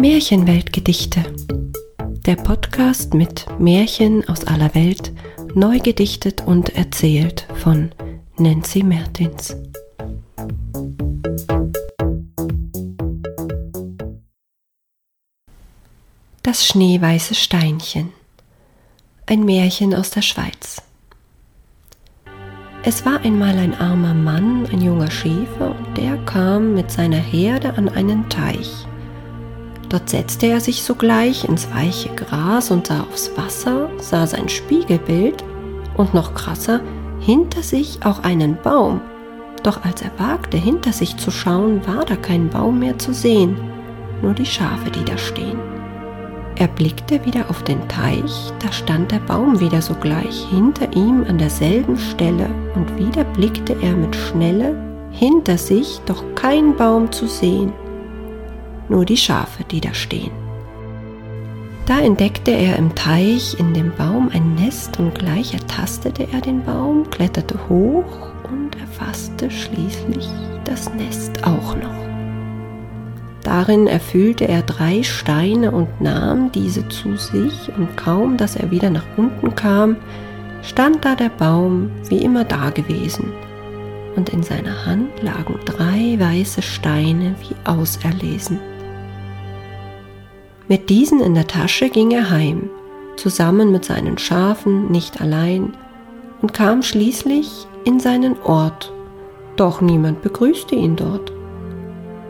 Märchenweltgedichte. Der Podcast mit Märchen aus aller Welt, neu gedichtet und erzählt von Nancy Mertins. Das schneeweiße Steinchen. Ein Märchen aus der Schweiz. Es war einmal ein armer Mann, ein junger Schäfer, und der kam mit seiner Herde an einen Teich. Dort setzte er sich sogleich ins weiche Gras und sah aufs Wasser, sah sein Spiegelbild und noch krasser, hinter sich auch einen Baum. Doch als er wagte, hinter sich zu schauen, war da kein Baum mehr zu sehen, nur die Schafe, die da stehen. Er blickte wieder auf den Teich, da stand der Baum wieder sogleich hinter ihm an derselben Stelle, und wieder blickte er mit Schnelle hinter sich, doch kein Baum zu sehen, nur die Schafe, die da stehen. Da entdeckte er im Teich in dem Baum ein Nest und gleich ertastete er den Baum, kletterte hoch und erfasste schließlich das Nest auch noch. Darin erfüllte er drei Steine und nahm diese zu sich, und kaum, dass er wieder nach unten kam, stand da der Baum wie immer dagewesen, und in seiner Hand lagen drei weiße Steine wie auserlesen. Mit diesen in der Tasche ging er heim, zusammen mit seinen Schafen, nicht allein, und kam schließlich in seinen Ort, doch niemand begrüßte ihn dort.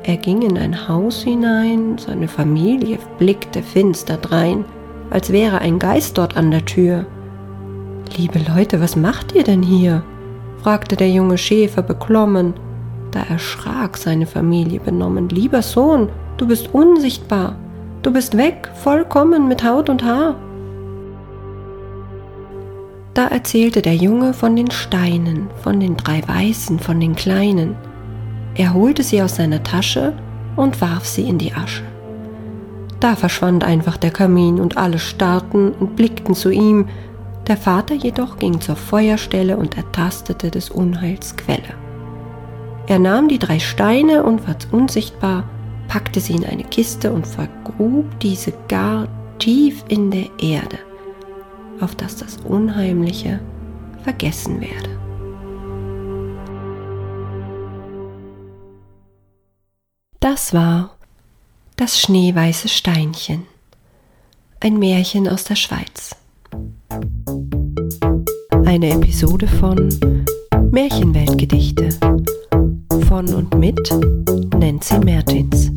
Er ging in ein Haus hinein, seine Familie blickte finster drein, als wäre ein Geist dort an der Tür. Liebe Leute, was macht ihr denn hier? fragte der junge Schäfer beklommen. Da erschrak seine Familie benommen. Lieber Sohn, du bist unsichtbar. Du bist weg, vollkommen mit Haut und Haar. Da erzählte der Junge von den Steinen, von den drei Weißen, von den Kleinen. Er holte sie aus seiner Tasche und warf sie in die Asche. Da verschwand einfach der Kamin und alle starrten und blickten zu ihm. Der Vater jedoch ging zur Feuerstelle und ertastete des Unheils Quelle. Er nahm die drei Steine und war unsichtbar, packte sie in eine Kiste und vergrub diese gar tief in der Erde, auf dass das Unheimliche vergessen werde. Das war das schneeweiße Steinchen, ein Märchen aus der Schweiz. Eine Episode von Märchenweltgedichte von und mit Nancy Mertins.